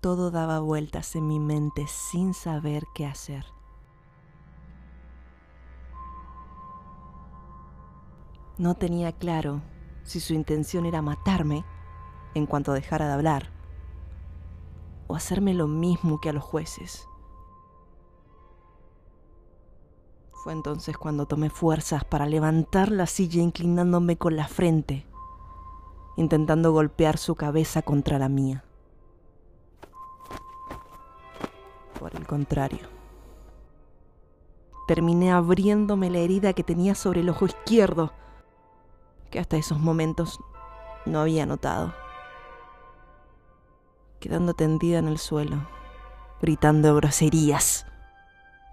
Todo daba vueltas en mi mente sin saber qué hacer. No tenía claro si su intención era matarme en cuanto dejara de hablar o hacerme lo mismo que a los jueces. Fue entonces cuando tomé fuerzas para levantar la silla inclinándome con la frente, intentando golpear su cabeza contra la mía. Por el contrario, terminé abriéndome la herida que tenía sobre el ojo izquierdo, que hasta esos momentos no había notado, quedando tendida en el suelo, gritando groserías.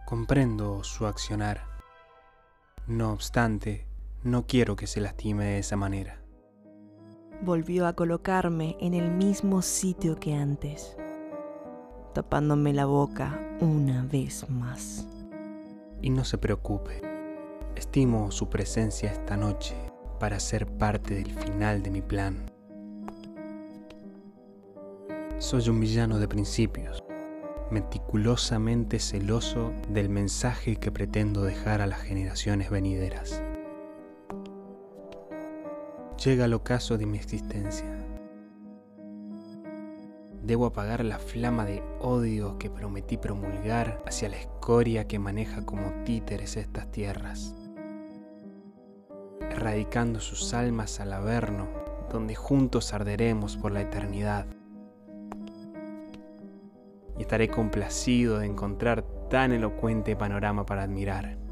Comprendo su accionar. No obstante, no quiero que se lastime de esa manera. Volvió a colocarme en el mismo sitio que antes, tapándome la boca una vez más. Y no se preocupe, estimo su presencia esta noche para ser parte del final de mi plan. Soy un villano de principios, meticulosamente celoso del mensaje que pretendo dejar a las generaciones venideras. Llega el ocaso de mi existencia. Debo apagar la flama de odio que prometí promulgar hacia la escoria que maneja como títeres estas tierras, erradicando sus almas al averno, donde juntos arderemos por la eternidad y estaré complacido de encontrar tan elocuente panorama para admirar.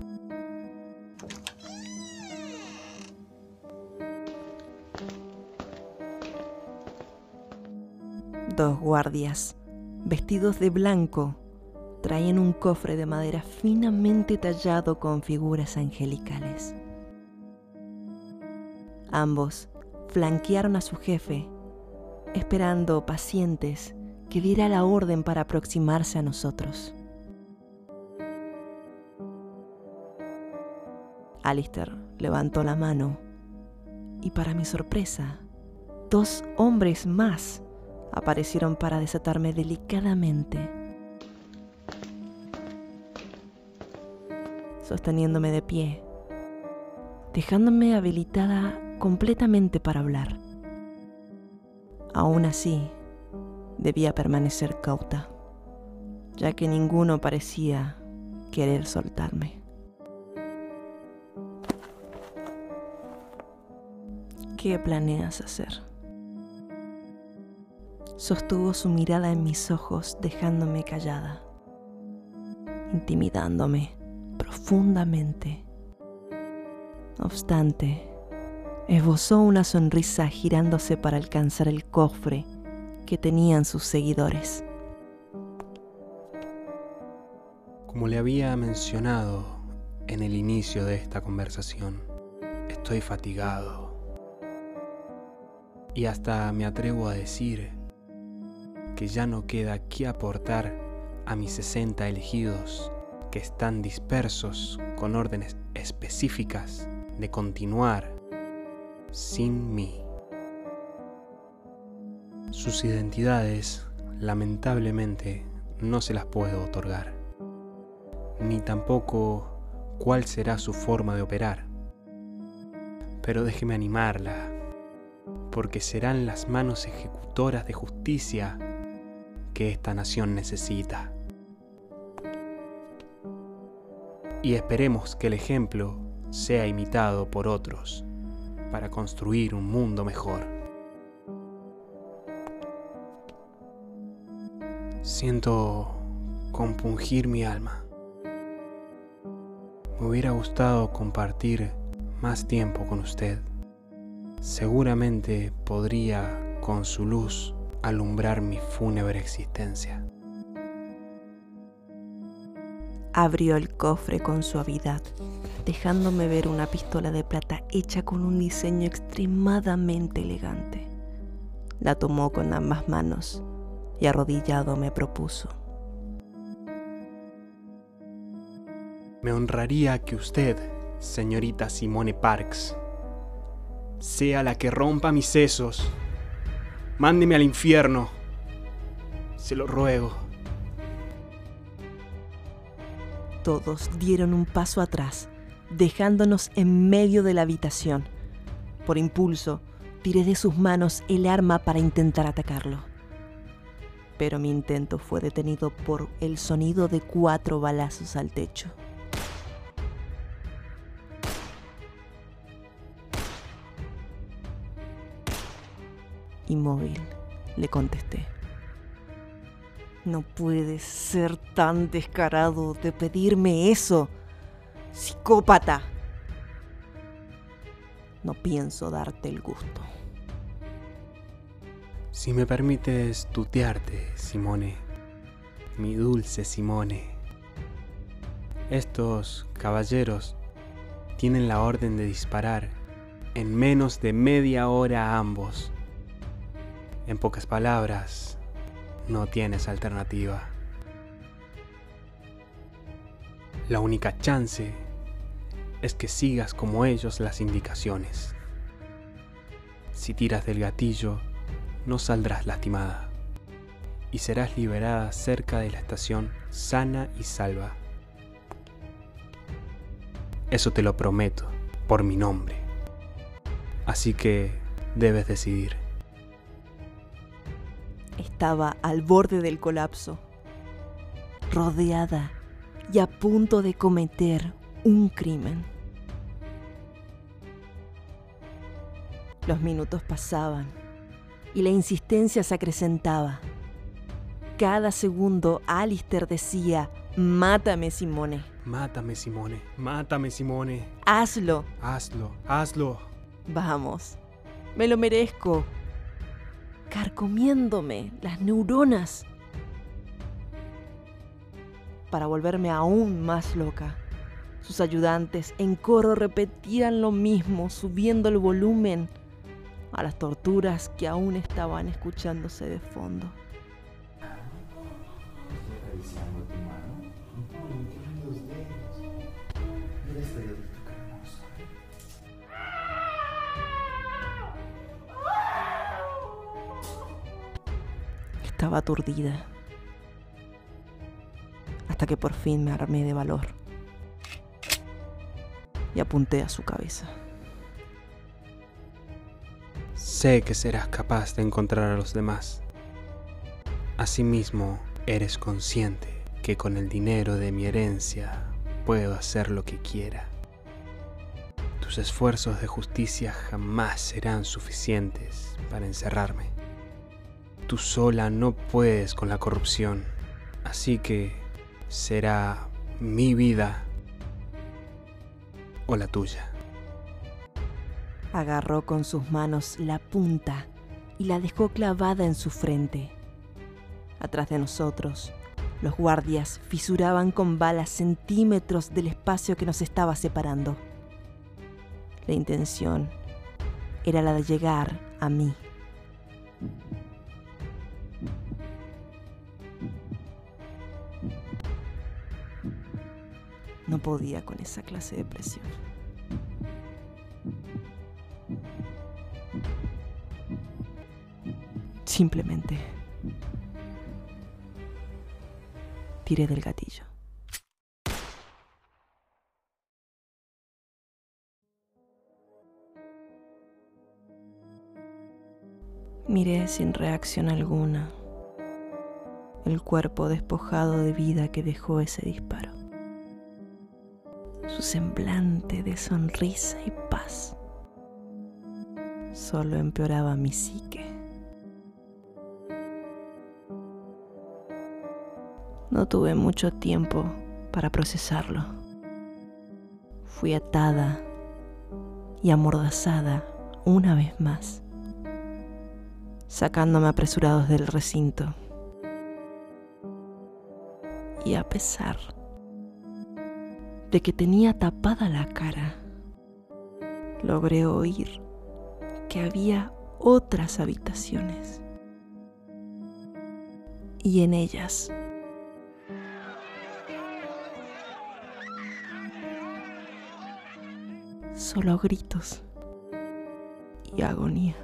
Dos guardias, vestidos de blanco, traían un cofre de madera finamente tallado con figuras angelicales. Ambos flanquearon a su jefe, esperando pacientes que diera la orden para aproximarse a nosotros. Alistair levantó la mano y para mi sorpresa, dos hombres más aparecieron para desatarme delicadamente, sosteniéndome de pie, dejándome habilitada completamente para hablar. Aún así, debía permanecer cauta, ya que ninguno parecía querer soltarme. ¿Qué planeas hacer? Sostuvo su mirada en mis ojos dejándome callada, intimidándome profundamente. No obstante, esbozó una sonrisa girándose para alcanzar el cofre que tenían sus seguidores. Como le había mencionado en el inicio de esta conversación, estoy fatigado. Y hasta me atrevo a decir que ya no queda qué aportar a mis 60 elegidos que están dispersos con órdenes específicas de continuar sin mí. Sus identidades, lamentablemente, no se las puedo otorgar, ni tampoco cuál será su forma de operar. Pero déjeme animarla, porque serán las manos ejecutoras de justicia que esta nación necesita. Y esperemos que el ejemplo sea imitado por otros para construir un mundo mejor. Siento compungir mi alma. Me hubiera gustado compartir más tiempo con usted. Seguramente podría con su luz alumbrar mi fúnebre existencia. Abrió el cofre con suavidad, dejándome ver una pistola de plata hecha con un diseño extremadamente elegante. La tomó con ambas manos y arrodillado me propuso. Me honraría que usted, señorita Simone Parks, sea la que rompa mis sesos. Mándeme al infierno. Se lo ruego. Todos dieron un paso atrás, dejándonos en medio de la habitación. Por impulso, tiré de sus manos el arma para intentar atacarlo. Pero mi intento fue detenido por el sonido de cuatro balazos al techo. Inmóvil, le contesté. No puedes ser tan descarado de pedirme eso, psicópata. No pienso darte el gusto. Si me permites tutearte, Simone, mi dulce Simone. Estos caballeros tienen la orden de disparar en menos de media hora a ambos. En pocas palabras, no tienes alternativa. La única chance es que sigas como ellos las indicaciones. Si tiras del gatillo, no saldrás lastimada y serás liberada cerca de la estación sana y salva. Eso te lo prometo por mi nombre. Así que debes decidir. Estaba al borde del colapso, rodeada y a punto de cometer un crimen. Los minutos pasaban y la insistencia se acrecentaba. Cada segundo Alistair decía, mátame Simone. Mátame Simone, mátame Simone. Hazlo. Hazlo, hazlo. Vamos, me lo merezco carcomiéndome las neuronas para volverme aún más loca. Sus ayudantes en coro repetían lo mismo, subiendo el volumen a las torturas que aún estaban escuchándose de fondo. Estaba aturdida. Hasta que por fin me armé de valor. Y apunté a su cabeza. Sé que serás capaz de encontrar a los demás. Asimismo, eres consciente que con el dinero de mi herencia puedo hacer lo que quiera. Tus esfuerzos de justicia jamás serán suficientes para encerrarme. Tú sola no puedes con la corrupción, así que será mi vida o la tuya. Agarró con sus manos la punta y la dejó clavada en su frente. Atrás de nosotros, los guardias fisuraban con balas centímetros del espacio que nos estaba separando. La intención era la de llegar a mí. No podía con esa clase de presión. Simplemente tiré del gatillo. Miré sin reacción alguna el cuerpo despojado de vida que dejó ese disparo su semblante de sonrisa y paz solo empeoraba mi psique. No tuve mucho tiempo para procesarlo. Fui atada y amordazada una vez más, sacándome apresurados del recinto. Y a pesar de que tenía tapada la cara, logré oír que había otras habitaciones y en ellas solo gritos y agonía.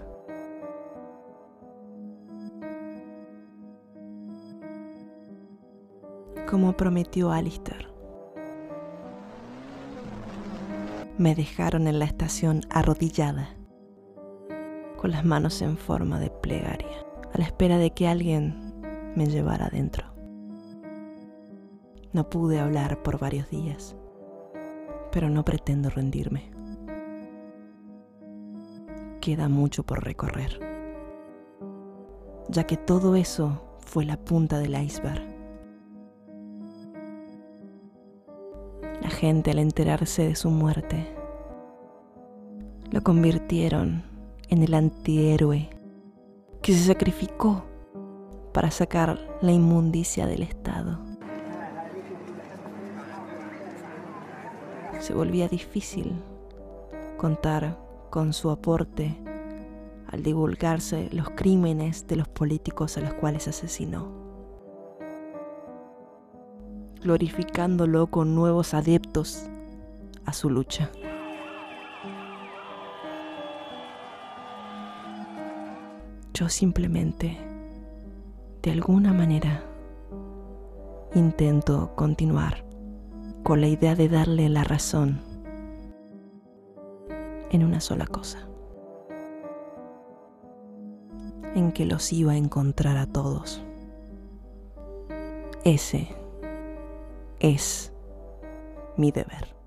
como prometió Alistair. Me dejaron en la estación arrodillada, con las manos en forma de plegaria, a la espera de que alguien me llevara adentro. No pude hablar por varios días, pero no pretendo rendirme. Queda mucho por recorrer, ya que todo eso fue la punta del iceberg. Gente al enterarse de su muerte lo convirtieron en el antihéroe que se sacrificó para sacar la inmundicia del Estado. se volvía difícil contar con su aporte al divulgarse los crímenes de los políticos a los cuales asesinó, glorificándolo con nuevos adeptos a su lucha. Yo simplemente, de alguna manera, intento continuar con la idea de darle la razón en una sola cosa, en que los iba a encontrar a todos. Ese es mi deber.